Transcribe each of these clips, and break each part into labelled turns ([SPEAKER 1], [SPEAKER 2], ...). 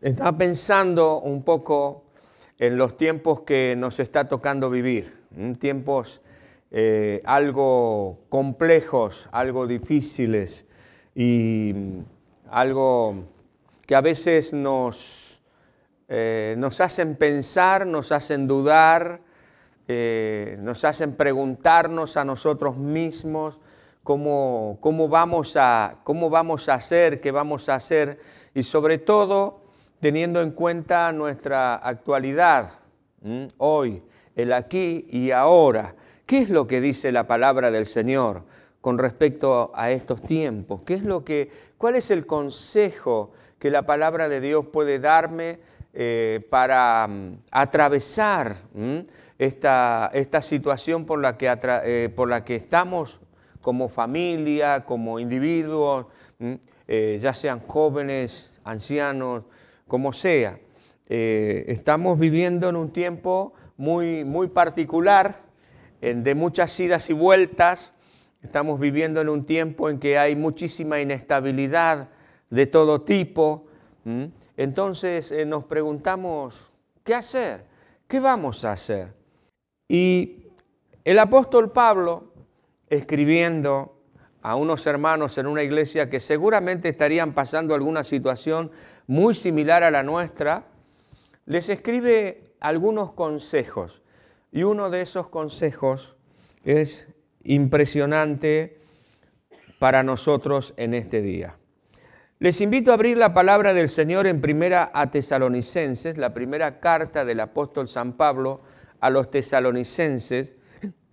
[SPEAKER 1] estaba pensando un poco en los tiempos que nos está tocando vivir, tiempos eh, algo complejos, algo difíciles y algo que a veces nos, eh, nos hacen pensar, nos hacen dudar, eh, nos hacen preguntarnos a nosotros mismos cómo, cómo, vamos a, cómo vamos a hacer, qué vamos a hacer. Y sobre todo teniendo en cuenta nuestra actualidad, hoy, el aquí y ahora. ¿Qué es lo que dice la palabra del Señor con respecto a estos tiempos? ¿Qué es lo que, ¿Cuál es el consejo que la palabra de Dios puede darme eh, para mm, atravesar esta, esta, situación por la, que eh, por la que estamos como familia, como individuos, eh, ya sean jóvenes, ancianos, como sea. estamos viviendo en un tiempo muy, muy particular, de muchas idas y vueltas. Estamos viviendo en un tiempo en que hay muchísima inestabilidad de todo tipo. Entonces eh, nos preguntamos, ¿qué hacer? ¿Qué vamos a hacer? Y el apóstol Pablo, escribiendo a unos hermanos en una iglesia que seguramente estarían pasando alguna situación muy similar a la nuestra, les escribe algunos consejos. Y uno de esos consejos es impresionante para nosotros en este día. Les invito a abrir la palabra del Señor en primera a Tesalonicenses, la primera carta del apóstol San Pablo a los tesalonicenses,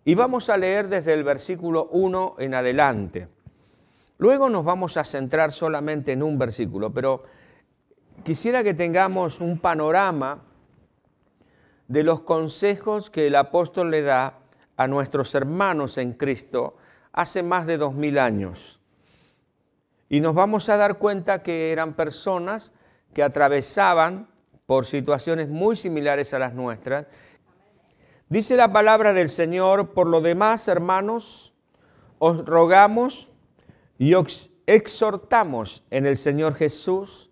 [SPEAKER 1] y vamos a leer desde el versículo 1 en adelante. Luego nos vamos a centrar solamente en un versículo, pero quisiera que tengamos un panorama de los consejos que el apóstol le da a nuestros hermanos en Cristo hace más de dos mil años. Y nos vamos a dar cuenta que eran personas que atravesaban por situaciones muy similares a las nuestras. Dice la palabra del Señor, por lo demás, hermanos, os rogamos y os exhortamos en el Señor Jesús,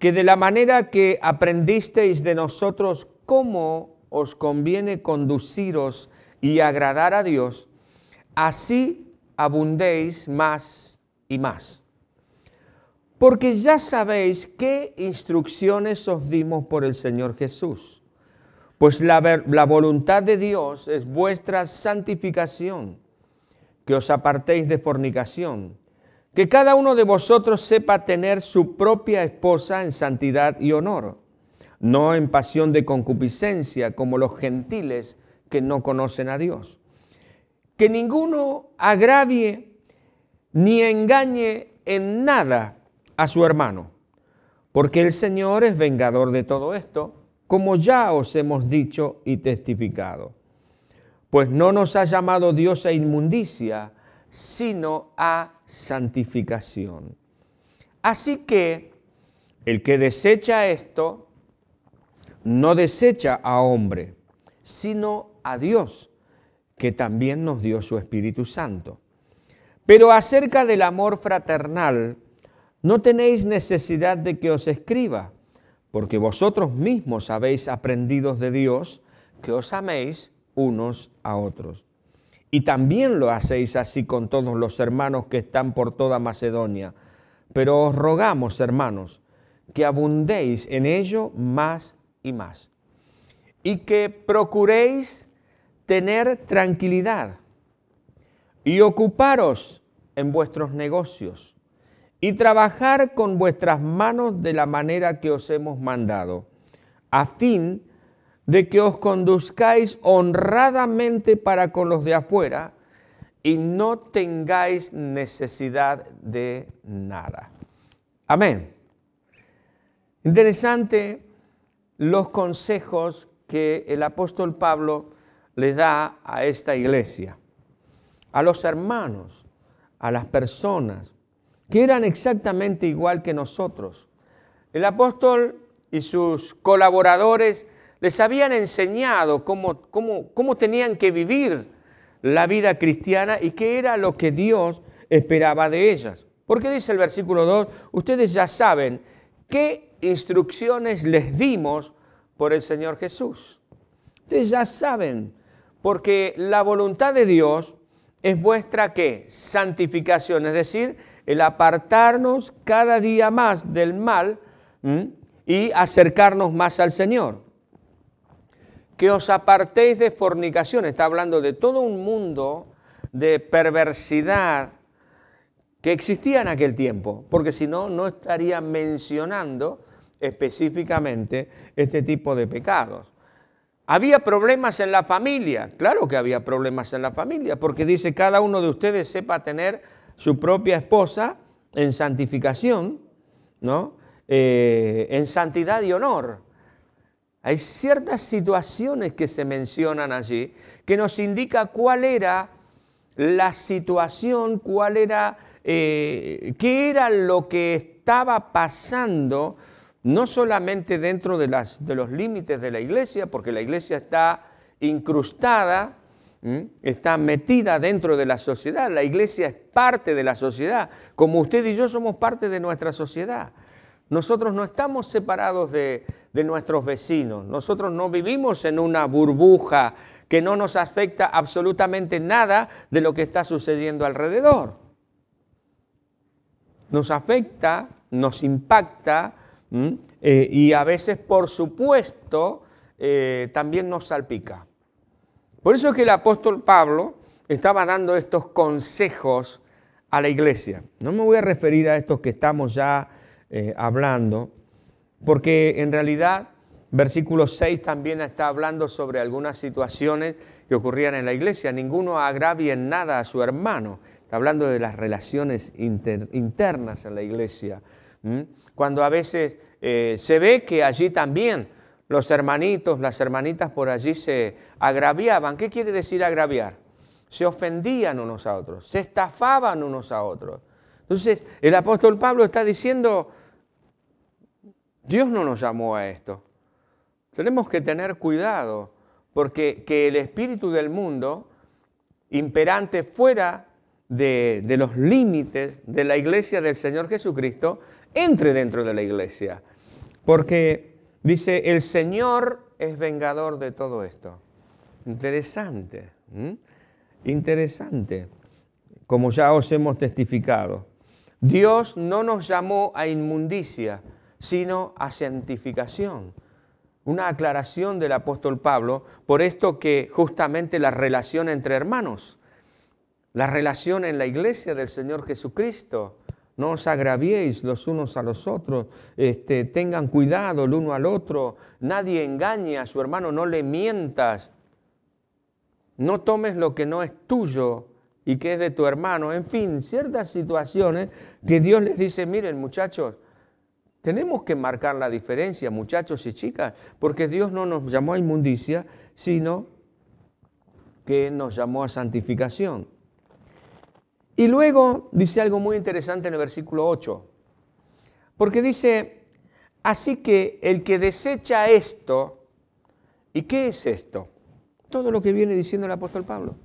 [SPEAKER 1] que de la manera que aprendisteis de nosotros cómo os conviene conduciros y agradar a Dios, así abundéis más y más. Porque ya sabéis qué instrucciones os dimos por el Señor Jesús. Pues la, la voluntad de Dios es vuestra santificación, que os apartéis de fornicación, que cada uno de vosotros sepa tener su propia esposa en santidad y honor no en pasión de concupiscencia como los gentiles que no conocen a Dios. Que ninguno agravie ni engañe en nada a su hermano, porque el Señor es vengador de todo esto, como ya os hemos dicho y testificado. Pues no nos ha llamado Dios a inmundicia, sino a santificación. Así que el que desecha esto, no desecha a hombre, sino a Dios, que también nos dio su Espíritu Santo. Pero acerca del amor fraternal, no tenéis necesidad de que os escriba, porque vosotros mismos habéis aprendido de Dios que os améis unos a otros. Y también lo hacéis así con todos los hermanos que están por toda Macedonia. Pero os rogamos, hermanos, que abundéis en ello más y más. Y que procuréis tener tranquilidad y ocuparos en vuestros negocios y trabajar con vuestras manos de la manera que os hemos mandado, a fin de que os conduzcáis honradamente para con los de afuera y no tengáis necesidad de nada. Amén. Interesante los consejos que el apóstol Pablo le da a esta iglesia, a los hermanos, a las personas, que eran exactamente igual que nosotros. El apóstol y sus colaboradores les habían enseñado cómo, cómo, cómo tenían que vivir la vida cristiana y qué era lo que Dios esperaba de ellas. Porque dice el versículo 2, ustedes ya saben qué instrucciones les dimos por el Señor Jesús. Ustedes ya saben, porque la voluntad de Dios es vuestra qué? Santificación, es decir, el apartarnos cada día más del mal y acercarnos más al Señor. Que os apartéis de fornicación, está hablando de todo un mundo de perversidad que existía en aquel tiempo, porque si no, no estaría mencionando específicamente este tipo de pecados. Había problemas en la familia, claro que había problemas en la familia, porque dice cada uno de ustedes sepa tener su propia esposa en santificación, ¿no? Eh, en santidad y honor. Hay ciertas situaciones que se mencionan allí que nos indica cuál era la situación, cuál era, eh, qué era lo que estaba pasando no solamente dentro de, las, de los límites de la iglesia, porque la iglesia está incrustada, está metida dentro de la sociedad, la iglesia es parte de la sociedad, como usted y yo somos parte de nuestra sociedad. Nosotros no estamos separados de, de nuestros vecinos, nosotros no vivimos en una burbuja que no nos afecta absolutamente nada de lo que está sucediendo alrededor. Nos afecta, nos impacta, eh, y a veces, por supuesto, eh, también nos salpica. Por eso es que el apóstol Pablo estaba dando estos consejos a la iglesia. No me voy a referir a estos que estamos ya eh, hablando, porque en realidad versículo 6 también está hablando sobre algunas situaciones que ocurrían en la iglesia. Ninguno agravie en nada a su hermano. Está hablando de las relaciones internas en la iglesia cuando a veces eh, se ve que allí también los hermanitos, las hermanitas por allí se agraviaban. ¿Qué quiere decir agraviar? Se ofendían unos a otros, se estafaban unos a otros. Entonces, el apóstol Pablo está diciendo, Dios no nos llamó a esto. Tenemos que tener cuidado, porque que el espíritu del mundo, imperante fuera de los límites de la iglesia del Señor Jesucristo, entre dentro de la iglesia. Porque dice, el Señor es vengador de todo esto. Interesante, interesante, como ya os hemos testificado. Dios no nos llamó a inmundicia, sino a santificación. Una aclaración del apóstol Pablo, por esto que justamente la relación entre hermanos, la relación en la iglesia del Señor Jesucristo, no os agraviéis los unos a los otros, este, tengan cuidado el uno al otro, nadie engañe a su hermano, no le mientas, no tomes lo que no es tuyo y que es de tu hermano, en fin, ciertas situaciones que Dios les dice, miren muchachos, tenemos que marcar la diferencia, muchachos y chicas, porque Dios no nos llamó a inmundicia, sino que nos llamó a santificación. Y luego dice algo muy interesante en el versículo 8, porque dice, así que el que desecha esto, ¿y qué es esto? Todo lo que viene diciendo el apóstol Pablo.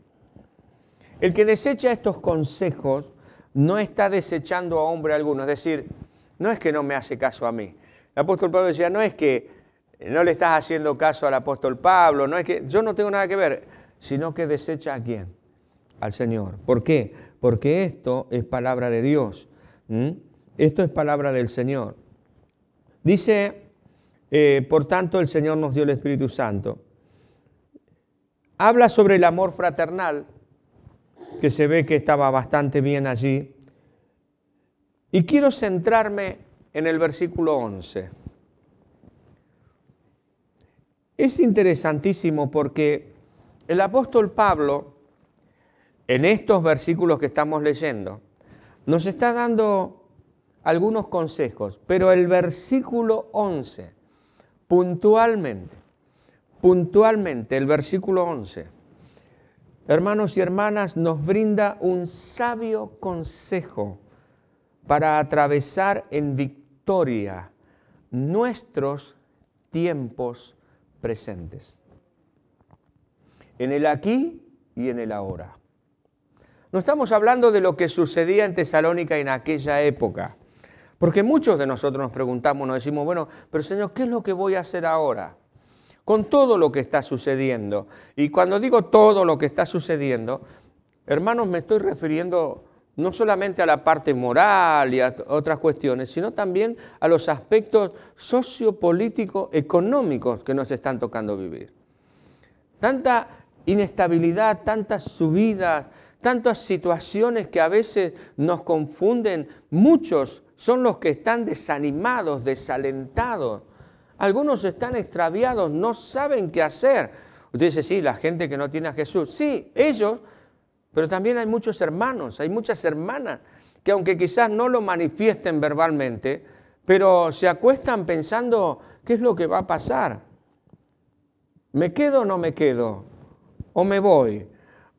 [SPEAKER 1] El que desecha estos consejos no está desechando a hombre alguno, es decir, no es que no me hace caso a mí. El apóstol Pablo decía, no es que no le estás haciendo caso al apóstol Pablo, no es que yo no tengo nada que ver, sino que desecha a quién? Al Señor. ¿Por qué? Porque esto es palabra de Dios. Esto es palabra del Señor. Dice, eh, por tanto, el Señor nos dio el Espíritu Santo. Habla sobre el amor fraternal, que se ve que estaba bastante bien allí. Y quiero centrarme en el versículo 11. Es interesantísimo porque el apóstol Pablo en estos versículos que estamos leyendo, nos está dando algunos consejos, pero el versículo 11, puntualmente, puntualmente, el versículo 11, hermanos y hermanas, nos brinda un sabio consejo para atravesar en victoria nuestros tiempos presentes, en el aquí y en el ahora. No estamos hablando de lo que sucedía en Tesalónica en aquella época, Porque muchos de nosotros nos preguntamos, nos decimos, bueno, pero Señor, ¿qué es lo que voy a hacer ahora? Con todo lo que está sucediendo. Y cuando digo todo lo que está sucediendo, hermanos, me estoy refiriendo no solamente a la parte moral y a otras cuestiones, sino también a los aspectos sociopolíticos, económicos que nos están tocando vivir. Tanta inestabilidad, tantas subidas, tantas situaciones que a veces nos confunden. Muchos son los que están desanimados, desalentados. Algunos están extraviados, no saben qué hacer. Usted dice, sí, la gente que no tiene a Jesús. Sí, ellos pero también hay muchos hermanos, hay muchas hermanas que aunque quizás no lo manifiesten verbalmente, pero se acuestan pensando qué es lo que va a pasar. ¿Me quedo o no me quedo? ¿O me voy?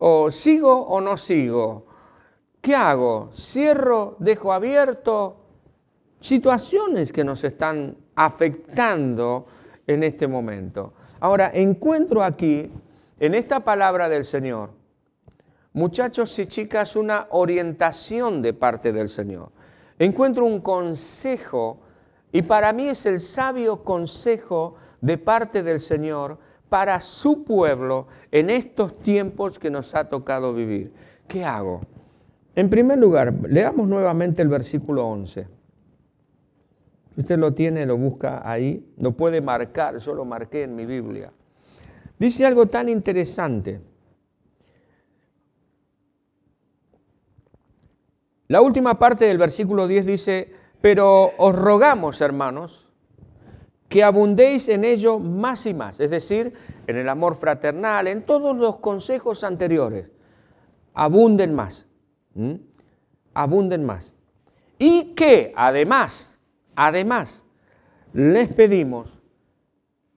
[SPEAKER 1] ¿O sigo o no sigo? ¿Qué hago? ¿Cierro? ¿Dejo abierto? Situaciones que nos están afectando en este momento. Ahora, encuentro aquí, en esta palabra del Señor, muchachos y chicas, una orientación de parte del Señor. Encuentro un consejo y para mí es el sabio consejo de parte del Señor para su pueblo en estos tiempos que nos ha tocado vivir. ¿Qué hago? En primer lugar, leamos nuevamente el versículo 11. Si usted lo tiene, lo busca ahí, lo puede marcar, yo lo marqué en mi Biblia. Dice algo tan interesante. La última parte del versículo 10 dice, pero os rogamos, hermanos, que abundéis en ello más y más, es decir, en el amor fraternal, en todos los consejos anteriores. Abunden más, abunden más. Y que además, además, les pedimos,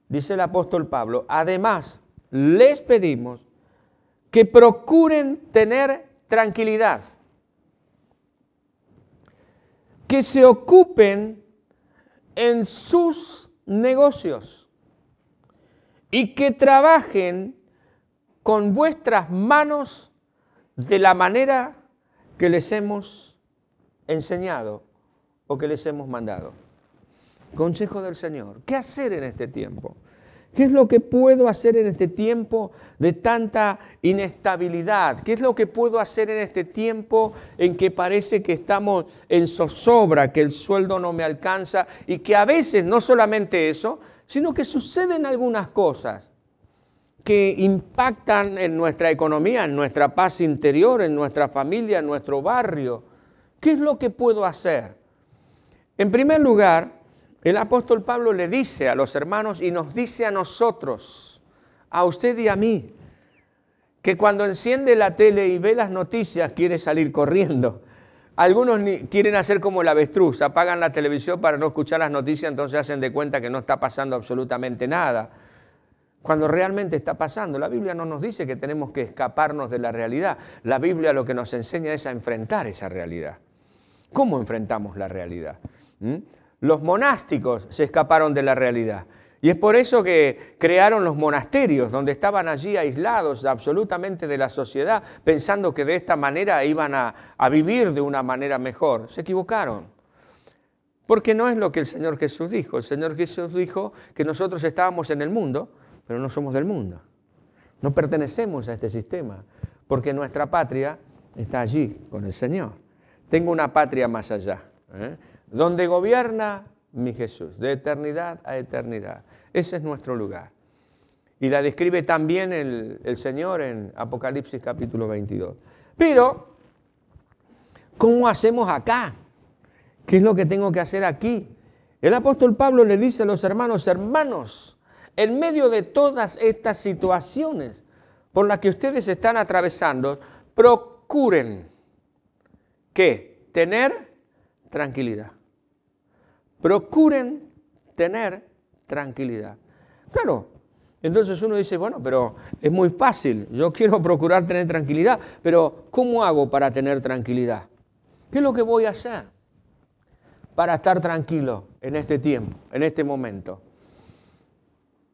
[SPEAKER 1] dice el apóstol Pablo, además les pedimos que procuren tener tranquilidad que se ocupen en sus negocios y que trabajen con vuestras manos de la manera que les hemos enseñado o que les hemos mandado. Consejo del Señor. ¿Qué hacer en este tiempo? ¿Qué es lo que puedo hacer en este tiempo de tanta inestabilidad? ¿Qué es lo que puedo hacer en este tiempo en que parece que estamos en zozobra, que el sueldo no me alcanza y que a veces no solamente eso, sino que suceden algunas cosas que impactan en nuestra economía, en nuestra paz interior, en nuestra familia, en nuestro barrio? ¿Qué es lo que puedo hacer? En primer lugar, el apóstol Pablo le dice a los hermanos y nos dice a nosotros, a usted y a mí, que cuando enciende la tele y ve las noticias quiere salir corriendo. Algunos quieren hacer como el avestruz, apagan la televisión para no escuchar las noticias, entonces hacen de cuenta que no está pasando absolutamente nada. Cuando realmente está pasando, la Biblia no nos dice que tenemos que escaparnos de la realidad. La Biblia lo que nos enseña es a enfrentar esa realidad. ¿Cómo enfrentamos la realidad? ¿Mm? Los monásticos se escaparon de la realidad. Y es por eso que crearon los monasterios, donde estaban allí aislados absolutamente de la sociedad, pensando que de esta manera iban a, vivir de una manera mejor. Se equivocaron. Porque no es lo que el Señor Jesús dijo. El Señor Jesús dijo que nosotros estábamos en el mundo, pero no somos del mundo. No pertenecemos a este sistema, porque nuestra patria está allí con el Señor. Tengo una patria más allá. ¿eh? Donde gobierna mi Jesús, de eternidad a eternidad. Ese es nuestro lugar. Y la describe también el, el Señor en Apocalipsis capítulo 22. Pero, ¿cómo hacemos acá? ¿Qué es lo que tengo que hacer aquí? El apóstol Pablo le dice a los hermanos, hermanos, en medio de todas estas situaciones por las que ustedes están atravesando, procuren que tener tranquilidad. Procuren tener tranquilidad. Claro, entonces uno dice, bueno, pero es muy fácil, yo quiero procurar tener tranquilidad, pero ¿cómo hago para tener tranquilidad? ¿Qué es lo que voy a hacer para estar tranquilo en este tiempo, en este momento?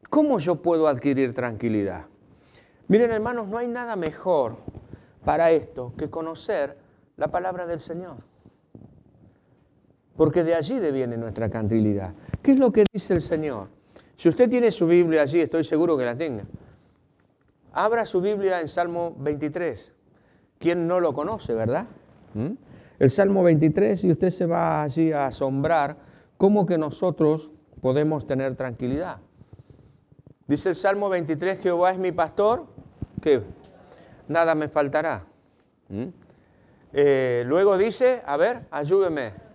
[SPEAKER 1] ¿Cómo yo puedo adquirir tranquilidad? Miren hermanos, no hay nada mejor para esto que conocer la palabra del Señor. Porque de allí deviene nuestra tranquilidad. ¿Qué es lo que dice el Señor? Si usted tiene su Biblia allí, estoy seguro que la tenga. Abra su Biblia en Salmo 23. ¿Quién no lo conoce, verdad? ¿Mm? El Salmo 23 y usted se va allí a asombrar cómo que nosotros podemos tener tranquilidad. Dice el Salmo 23, Jehová es mi pastor, que nada me faltará. ¿Mm? Eh, luego dice, a ver, ayúdeme.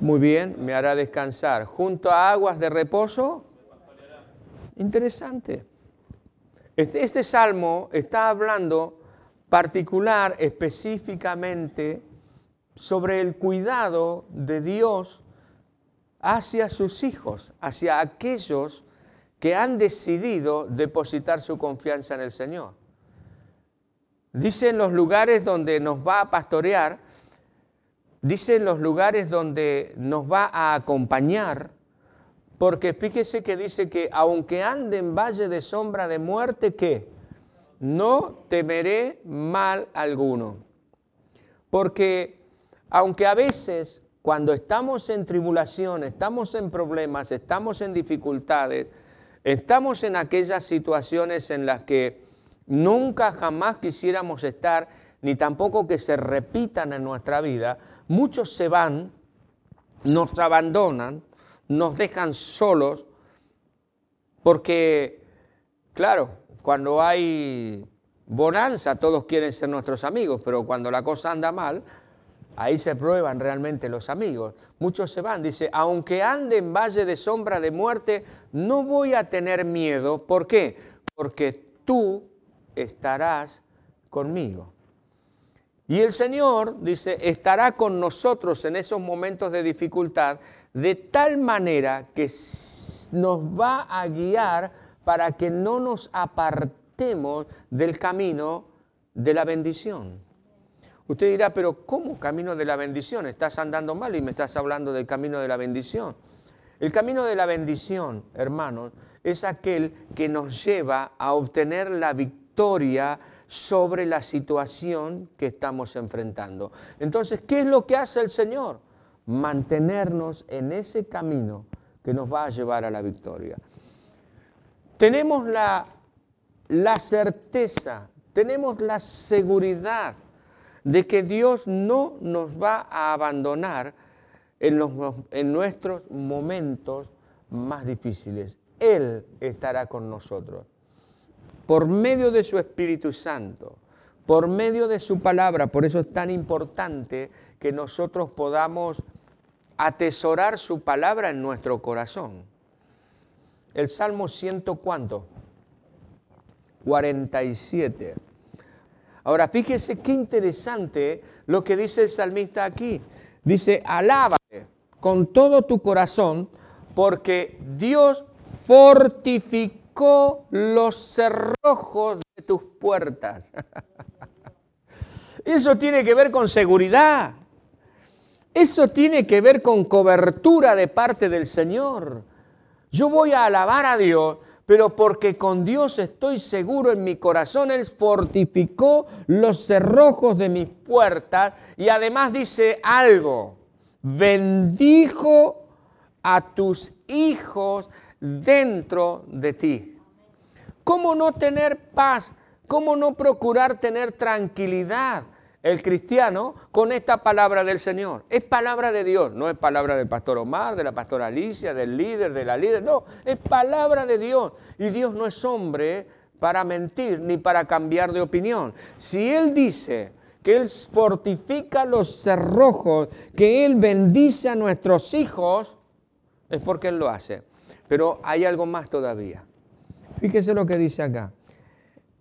[SPEAKER 1] Muy bien, me hará descansar. Junto a aguas de reposo. Interesante. Este, este, salmo está hablando particular, específicamente, sobre el cuidado de Dios hacia sus hijos, hacia aquellos que han decidido depositar su confianza en el Señor. Dice en los lugares donde nos va a pastorear, Dice los lugares donde nos va a acompañar, porque fíjese que dice que aunque ande en valle de sombra de muerte, ¿qué? No temeré mal alguno. Porque aunque a veces cuando estamos en tribulación, estamos en problemas, estamos en dificultades, estamos en aquellas situaciones en las que nunca jamás quisiéramos estar, ni tampoco que se repitan en nuestra vida, muchos se van, nos abandonan, nos dejan solos, porque, claro, cuando hay bonanza todos quieren ser nuestros amigos, pero cuando la cosa anda mal, ahí se prueban realmente los amigos. Muchos se van, dice, aunque ande en valle de sombra de muerte, no voy a tener miedo. ¿Por qué? Porque tú estarás conmigo. Y el Señor, dice, estará con nosotros en esos momentos de dificultad de tal manera que nos va a guiar para que no nos apartemos del camino de la bendición. Usted dirá, pero ¿cómo camino de la bendición? Estás andando mal y me estás hablando del camino de la bendición. El camino de la bendición, hermanos, es aquel que nos lleva a obtener la victoria sobre la situación que estamos enfrentando. Entonces, ¿qué es lo que hace el Señor? Mantenernos en ese camino que nos va a llevar a la victoria. Tenemos la, la certeza, tenemos la seguridad de que Dios no nos va a abandonar en, los, en nuestros momentos más difíciles. Él estará con nosotros por medio de su Espíritu Santo, por medio de su palabra. Por eso es tan importante que nosotros podamos atesorar su palabra en nuestro corazón. El Salmo ciento cuánto? 47. Ahora fíjese qué interesante lo que dice el salmista aquí. Dice, alábale con todo tu corazón porque Dios fortificó los cerrojos de tus puertas. Eso tiene que ver con seguridad. Eso tiene que ver con cobertura de parte del Señor. Yo voy a alabar a Dios, pero porque con Dios estoy seguro en mi corazón, Él fortificó los cerrojos de mis puertas y además dice algo, bendijo a tus hijos dentro de ti. ¿Cómo no tener paz? ¿Cómo no procurar tener tranquilidad? El cristiano con esta palabra del Señor. Es palabra de Dios, no es palabra del pastor Omar, de la pastora Alicia, del líder, de la líder, no, es palabra de Dios. Y Dios no es hombre para mentir ni para cambiar de opinión. Si Él dice que Él fortifica los cerrojos, que Él bendice a nuestros hijos, es porque Él lo hace. Pero hay algo más todavía. Fíjese lo que dice acá.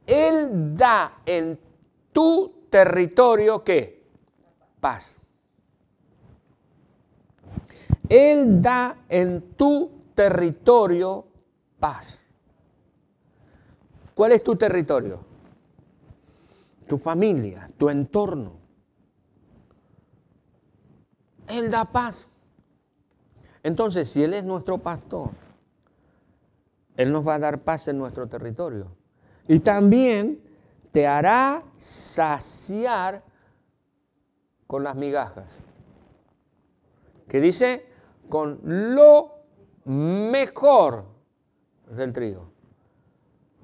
[SPEAKER 1] Él da en tu territorio qué? Paz. Él da en tu territorio paz. ¿Cuál es tu territorio? Tu familia, tu entorno. Él da paz. Entonces, si Él es nuestro pastor, Él nos va a dar paz en nuestro territorio. Y también te hará saciar con las migajas. que dice con lo mejor del trigo.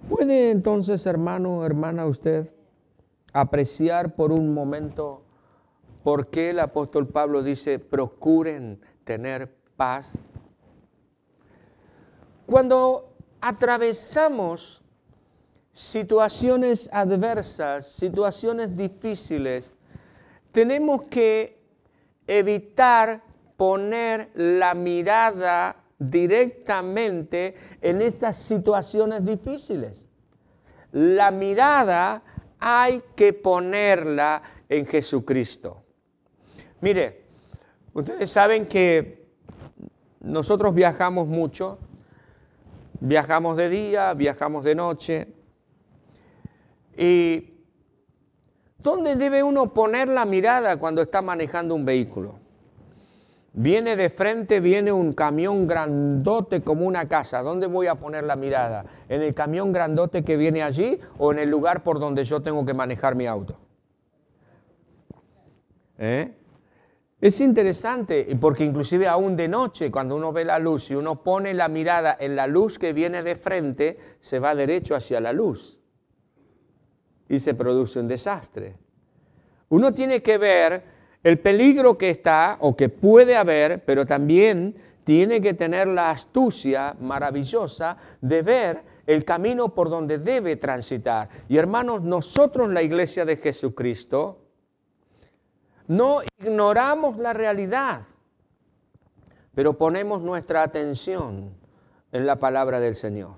[SPEAKER 1] ¿Puede entonces, hermano, hermana, usted apreciar por un momento por qué el apóstol Pablo dice, procuren tener paz? Cuando atravesamos situaciones adversas, situaciones difíciles, tenemos que evitar poner la mirada directamente en estas situaciones difíciles. La mirada hay que ponerla en Jesucristo. Mire, ustedes saben que nosotros viajamos mucho, viajamos de día, viajamos de noche, y ¿dónde debe uno poner la mirada cuando está manejando un vehículo? Viene de frente, viene un camión grandote como una casa. ¿Dónde voy a poner la mirada? ¿En el camión grandote que viene allí o en el lugar por donde yo tengo que manejar mi auto? ¿Eh? Es interesante porque inclusive aún de noche, cuando uno ve la luz y uno pone la mirada en la luz que viene de frente, se va derecho hacia la luz y se produce un desastre. Uno tiene que ver el peligro que está o que puede haber, pero también tiene que tener la astucia maravillosa de ver el camino por donde debe transitar. Y hermanos, nosotros la iglesia de Jesucristo no ignoramos la realidad, pero ponemos nuestra atención en la palabra del Señor.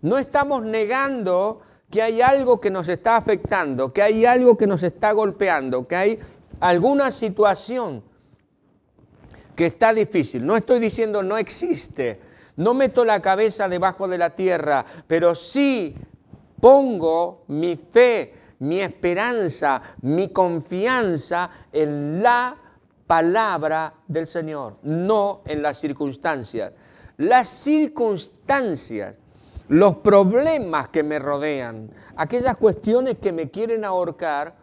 [SPEAKER 1] No estamos negando que hay algo que nos está afectando, que hay algo que nos está golpeando, que hay alguna situación que está difícil, no estoy diciendo no existe, no meto la cabeza debajo de la tierra, pero sí pongo mi fe, mi esperanza, mi confianza en la palabra del Señor, no en las circunstancias. Las circunstancias, los problemas que me rodean, aquellas cuestiones que me quieren ahorcar,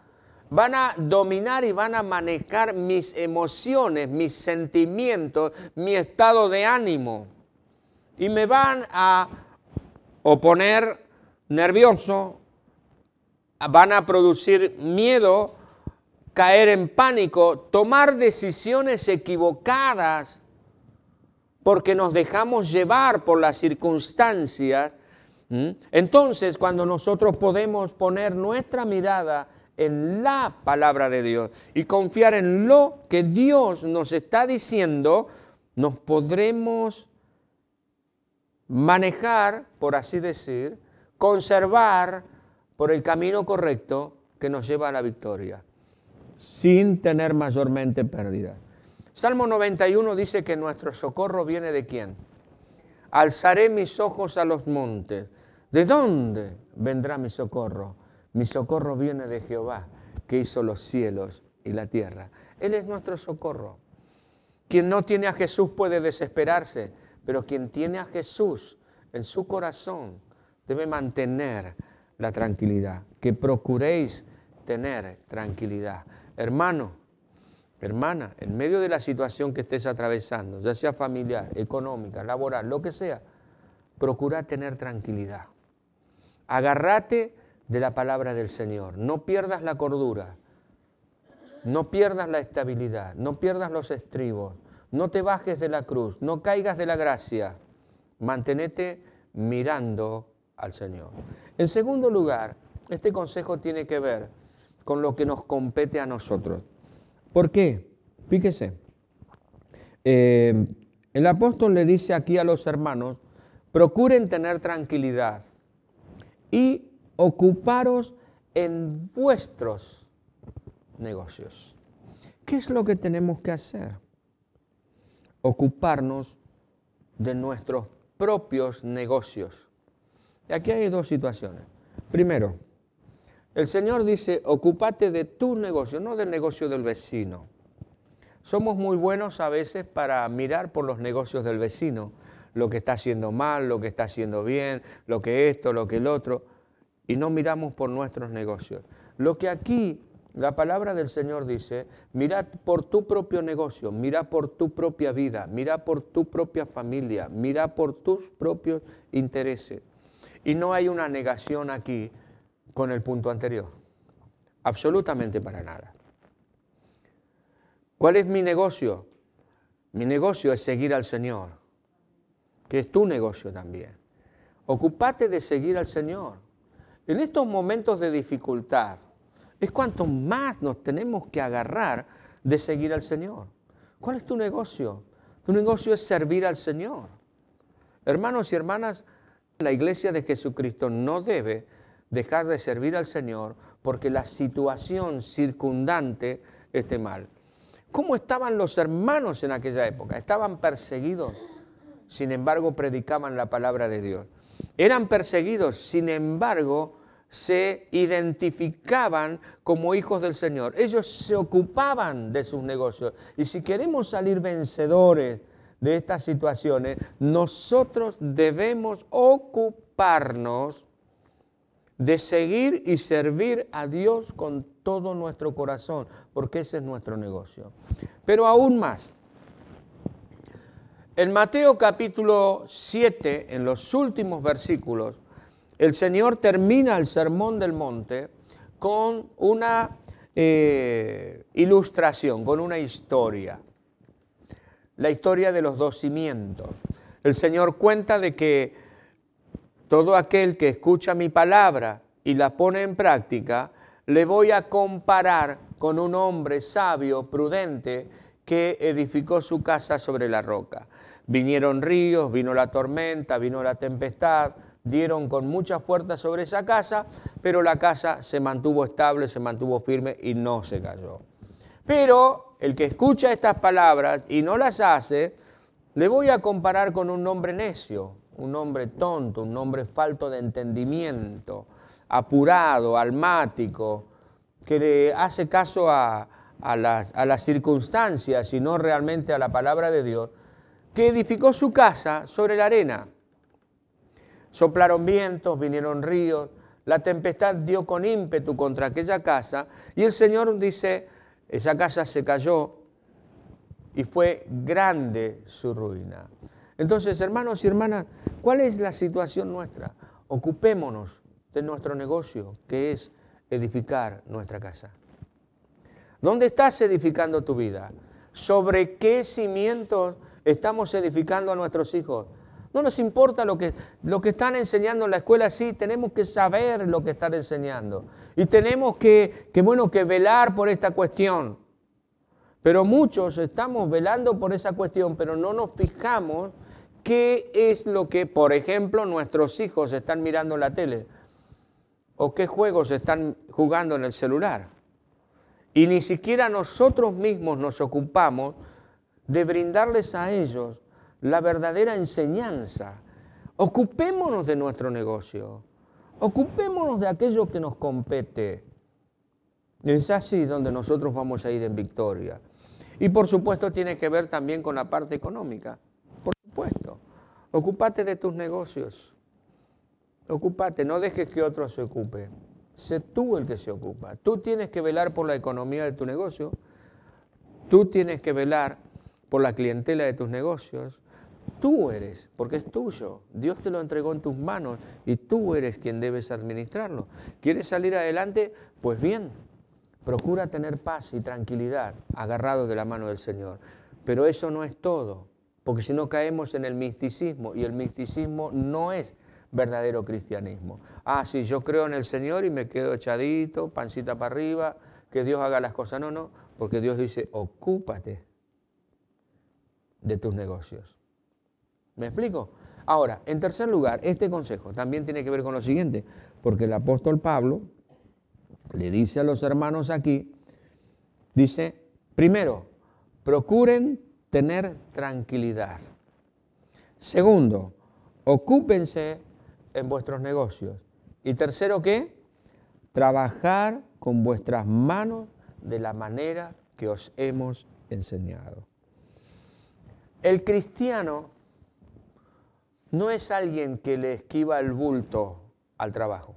[SPEAKER 1] van a dominar y van a manejar mis emociones, mis sentimientos, mi estado de ánimo. Y me van a oponer nervioso, van a producir miedo, caer en pánico, tomar decisiones equivocadas porque nos dejamos llevar por las circunstancias. Entonces, cuando nosotros podemos poner nuestra mirada en la palabra de Dios y confiar en lo que Dios nos está diciendo, nos podremos manejar, por así decir, conservar por el camino correcto que nos lleva a la victoria, sin tener mayormente pérdida. Salmo 91 dice que nuestro socorro viene de quién? Alzaré mis ojos a los montes. ¿De dónde vendrá mi socorro? Mi socorro viene de Jehová, que hizo los cielos y la tierra. Él es nuestro socorro. Quien no tiene a Jesús puede desesperarse, pero quien tiene a Jesús en su corazón debe mantener la tranquilidad. Que procuréis tener tranquilidad. Hermano, hermana, en medio de la situación que estés atravesando, ya sea familiar, económica, laboral, lo que sea, procura tener tranquilidad. Agárrate de la palabra del Señor. No pierdas la cordura, no pierdas la estabilidad, no pierdas los estribos, no te bajes de la cruz, no caigas de la gracia. Mantenete mirando al Señor. En segundo lugar, este consejo tiene que ver con lo que nos compete a nosotros. ¿Por qué? Fíjese, eh, el apóstol le dice aquí a los hermanos, procuren tener tranquilidad y ocuparos en vuestros negocios. ¿Qué es lo que tenemos que hacer? Ocuparnos de nuestros propios negocios. Aquí hay dos situaciones. Primero, el Señor dice, ocúpate de tu negocio, no del negocio del vecino. Somos muy buenos a veces para mirar por los negocios del vecino, lo que está haciendo mal, lo que está haciendo bien, lo que esto, lo que el otro y no miramos por nuestros negocios. Lo que aquí La palabra del Señor dice, mira por tu propio negocio, mira por tu propia vida, mira por tu propia familia, mira por tus propios intereses. Y no hay una negación aquí con el punto anterior. Absolutamente para nada. ¿Cuál es mi negocio? Mi negocio es seguir al Señor, que es tu negocio también. Ocupate de seguir al Señor. En estos momentos de dificultad, es cuanto más nos tenemos que agarrar de seguir al Señor. ¿Cuál es tu negocio? Tu negocio es servir al Señor. Hermanos y hermanas, la iglesia de Jesucristo no debe dejar de servir al Señor porque la situación circundante esté mal. ¿Cómo estaban los hermanos en aquella época? Estaban perseguidos, sin embargo predicaban la palabra de Dios. Eran perseguidos, sin embargo se identificaban como hijos del Señor. Ellos se ocupaban de sus negocios. Y si queremos salir vencedores de estas situaciones, nosotros debemos ocuparnos de seguir y servir a Dios con todo nuestro corazón, porque ese es nuestro negocio. Pero aún más, en Mateo capítulo 7, en los últimos versículos, el Señor termina el sermón del monte con una eh, ilustración, con una historia. La historia de los dos cimientos. El Señor cuenta de que todo aquel que escucha mi palabra y la pone en práctica, le voy a comparar con un hombre sabio, prudente, que edificó su casa sobre la roca. Vinieron ríos, vino la tormenta, vino la tempestad, dieron con mucha fuerza sobre esa casa, pero la casa se mantuvo estable, se mantuvo firme y no se cayó. Pero el que escucha estas palabras y no las hace, le voy a comparar con un hombre necio, un hombre tonto, un hombre falto de entendimiento, apurado, almático, que le hace caso a, las, a las circunstancias y no realmente a la palabra de Dios, que edificó su casa sobre la arena. Soplaron vientos, vinieron ríos, la tempestad dio con ímpetu contra aquella casa y el Señor dice, esa casa se cayó y fue grande su ruina. Entonces, hermanos y hermanas, ¿cuál es la situación nuestra? Ocupémonos de nuestro negocio, que es edificar nuestra casa. ¿Dónde estás edificando tu vida? ¿Sobre qué cimientos estamos edificando a nuestros hijos? No nos importa lo que, lo que están enseñando en la escuela, sí, tenemos que saber lo que están enseñando. Y tenemos que, que, bueno, que velar por esta cuestión. Pero muchos estamos velando por esa cuestión, pero no nos fijamos qué es lo que, por ejemplo, nuestros hijos están mirando en la tele o qué juegos están jugando en el celular. Y ni siquiera nosotros mismos nos ocupamos de brindarles a ellos la verdadera enseñanza. Ocupémonos de nuestro negocio, ocupémonos de aquello que nos compete. Es así donde nosotros vamos a ir en victoria. Y por supuesto tiene que ver también con la parte económica. Por supuesto. Ocúpate de tus negocios. Ocúpate, no dejes que otro se ocupe. Sé tú el que se ocupa. Tú tienes que velar por la economía de tu negocio. Tú tienes que velar por la clientela de tus negocios. Tú eres, porque es tuyo. Dios te lo entregó en tus manos y tú eres quien debes administrarlo. ¿Quieres salir adelante? Pues bien, procura tener paz y tranquilidad agarrado de la mano del Señor. Pero eso no es todo, porque si no caemos en el misticismo y el misticismo no es verdadero cristianismo. Ah, sí, yo creo en el Señor y me quedo echadito, pancita para arriba, que Dios haga las cosas. No, no, porque Dios dice, ocúpate de tus negocios. ¿Me explico? Ahora, en tercer lugar, este consejo también tiene que ver con lo siguiente, porque el apóstol Pablo le dice a los hermanos aquí, dice, primero, procuren tener tranquilidad. Segundo, ocúpense en vuestros negocios. Y tercero, ¿qué? Trabajar con vuestras manos de la manera que os hemos enseñado. El cristiano no es alguien que le esquiva el bulto al trabajo.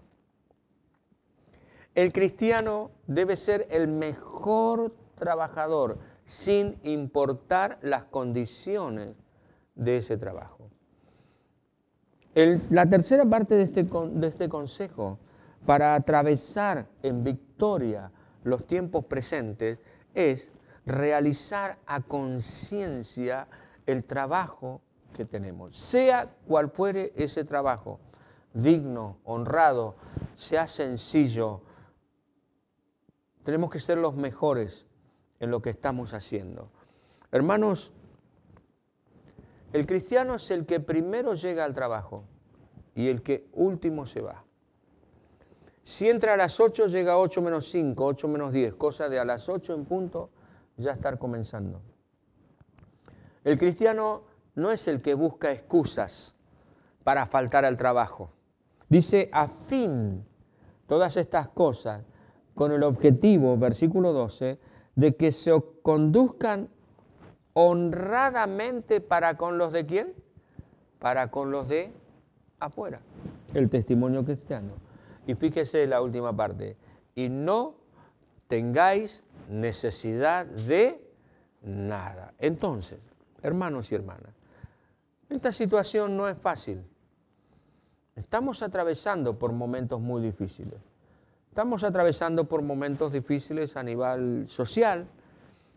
[SPEAKER 1] El cristiano debe ser el mejor trabajador sin importar las condiciones de ese trabajo. la tercera parte de este, de este consejo para atravesar en victoria los tiempos presentes es realizar a conciencia el trabajo que tenemos, sea cual fuere ese trabajo, digno, honrado, sea sencillo, tenemos que ser los mejores en lo que estamos haciendo. Hermanos, el cristiano es el que primero llega al trabajo y el que último se va. Si entra a las 8, llega a 8 menos 5, 8 menos 10, cosa de a las 8 en punto ya estar comenzando. El cristiano no es el que busca excusas para faltar al trabajo. Dice, a fin, todas estas cosas, con el objetivo, versículo 12, de que se conduzcan honradamente para con los de quién? Para con los de afuera. El testimonio cristiano. Y fíjese la última parte. Y no tengáis necesidad de nada. Entonces, hermanos y hermanas, esta situación no es fácil. Estamos atravesando por momentos muy difíciles. Estamos atravesando por momentos difíciles a nivel social.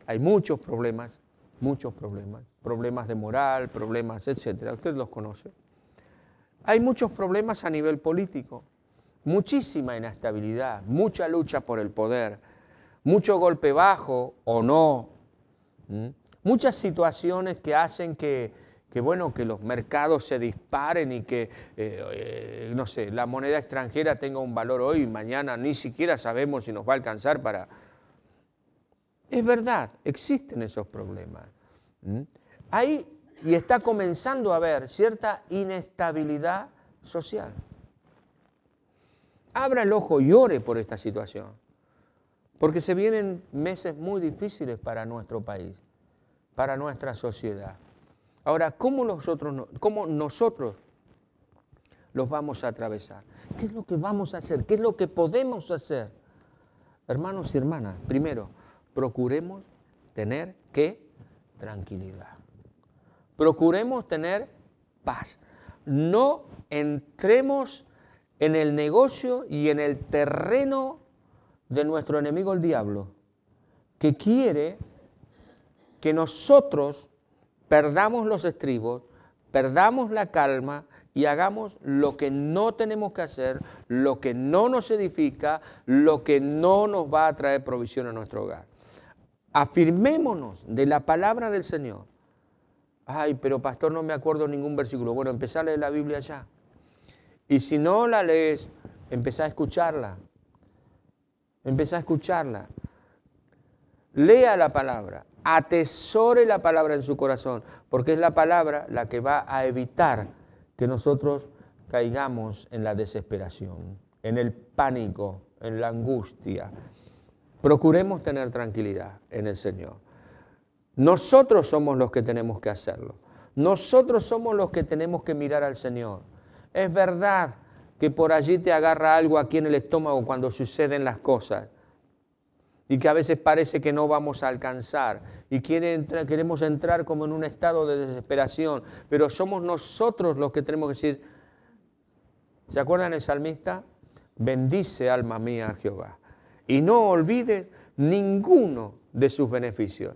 [SPEAKER 1] Hay muchos problemas, muchos problemas. Problemas de moral, problemas, etcétera. Usted los conoce. Hay muchos problemas a nivel político muchísima inestabilidad, mucha lucha por el poder, mucho golpe bajo o no, muchas situaciones que hacen que, bueno, que los mercados se disparen y que, eh, no sé, la moneda extranjera tenga un valor hoy y mañana ni siquiera sabemos si nos va a alcanzar para... Es verdad, existen esos problemas. Hay, y está comenzando a haber cierta inestabilidad social abra el ojo y ore por esta situación. Porque se vienen meses muy difíciles para nuestro país, para nuestra sociedad. Ahora, ¿cómo nosotros, cómo nosotros los vamos a atravesar? ¿Qué es lo que vamos a hacer? ¿Qué es lo que podemos hacer? Hermanos y hermanas, primero, procuremos tener qué? Tranquilidad. Procuremos tener paz. No entremos en el negocio y en el terreno de nuestro enemigo el diablo, que quiere que nosotros perdamos los estribos, perdamos la calma y hagamos lo que no tenemos que hacer, lo que no nos edifica, lo que no nos va a traer provisión a nuestro hogar. Afirmémonos de la palabra del Señor. Ay, pero pastor, no me acuerdo ningún versículo. Bueno, empezar a leer la Biblia ya. Y si no la lees, empieza a escucharla. Empieza a escucharla. Lea la palabra. Atesore la palabra en su corazón, porque es la palabra la que va a evitar que nosotros caigamos en la desesperación, en el pánico, en la angustia. Procuremos tener tranquilidad en el Señor. Nosotros somos los que tenemos que hacerlo. Nosotros somos los que tenemos que mirar al Señor. Es verdad que por allí te agarra algo aquí en el estómago cuando suceden las cosas y que a veces parece que no vamos a alcanzar y queremos entrar como en un estado de desesperación, pero somos nosotros los que tenemos que decir, ¿se acuerdan el salmista? Bendice alma mía a Jehová y no olvides ninguno de sus beneficios.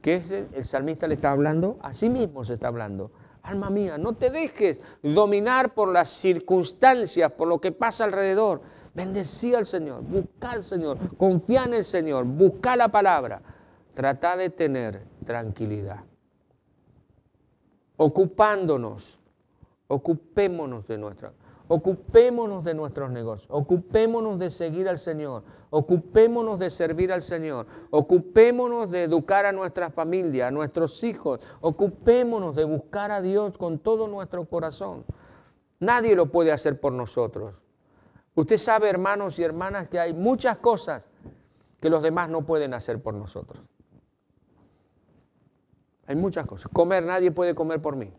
[SPEAKER 1] Que es el, el salmista le está hablando, a sí mismo se está hablando. Alma mía, no te dejes dominar por las circunstancias, por lo que pasa alrededor. Bendecí al Señor, busca al Señor, confía en el Señor, busca la palabra. Trata de tener tranquilidad. Ocupándonos, ocupémonos de nuestra Ocupémonos de nuestros negocios, ocupémonos de seguir al Señor, ocupémonos de servir al Señor, ocupémonos de educar a nuestra familia, a nuestros hijos, ocupémonos de buscar a Dios con todo nuestro corazón. Nadie lo puede hacer por nosotros. Usted sabe, hermanos y hermanas, que hay muchas cosas que los demás no pueden hacer por nosotros. Hay muchas cosas. Comer, nadie puede comer por mí.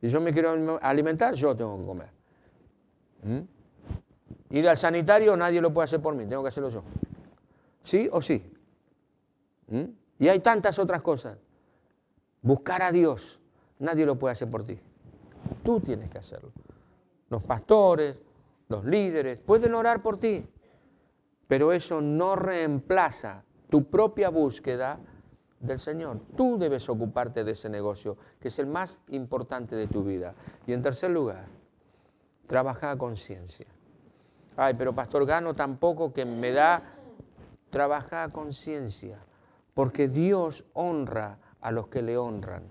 [SPEAKER 1] Si yo me quiero alimentar, yo tengo que comer. ¿Mm? Ir al sanitario nadie lo puede hacer por mí, tengo que hacerlo yo. ¿Sí o sí? ¿Mm? Y hay tantas otras cosas. Buscar a Dios, nadie lo puede hacer por ti. Tú tienes que hacerlo. Los pastores, los líderes, pueden orar por ti, pero eso no reemplaza tu propia búsqueda del Señor. Tú debes ocuparte de ese negocio, que es el más importante de tu vida. Y en tercer lugar, trabaja a conciencia. Ay, pero Pastor Gano tampoco que me da, trabaja a conciencia, porque Dios honra a los que le honran.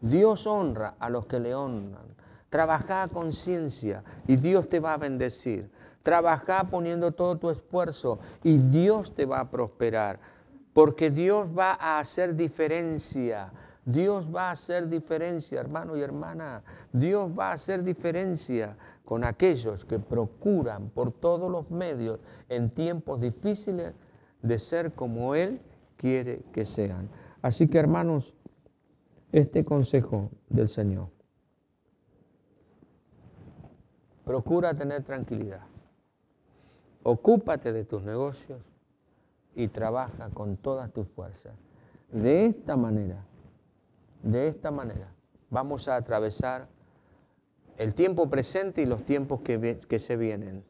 [SPEAKER 1] Dios honra a los que le honran. Trabaja a conciencia y Dios te va a bendecir. Trabaja poniendo todo tu esfuerzo y Dios te va a prosperar. Porque Dios va a hacer diferencia. Dios va a hacer diferencia, hermano y hermana. Dios va a hacer diferencia con aquellos que procuran por todos los medios en tiempos difíciles de ser como Él quiere que sean. Así que hermanos, este consejo del Señor. Procura tener tranquilidad. Ocúpate de tus negocios y trabaja con todas tus fuerzas. De esta manera, de esta manera, vamos a atravesar el tiempo presente y los tiempos que, se vienen.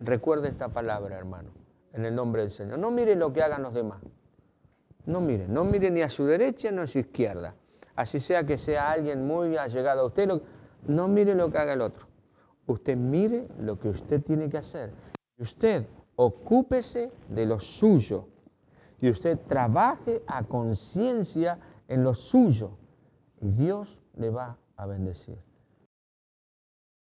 [SPEAKER 1] Recuerda esta palabra, hermano, en el nombre del Señor. No mire lo que hagan los demás. No mire, no mire ni a su derecha ni a su izquierda. Así sea que sea alguien muy allegado a usted, no mire lo que haga el otro. Usted mire lo que usted tiene que hacer. Usted ocúpese de lo suyo. Y usted trabaje a conciencia en lo suyo. Y Dios le va a bendecir.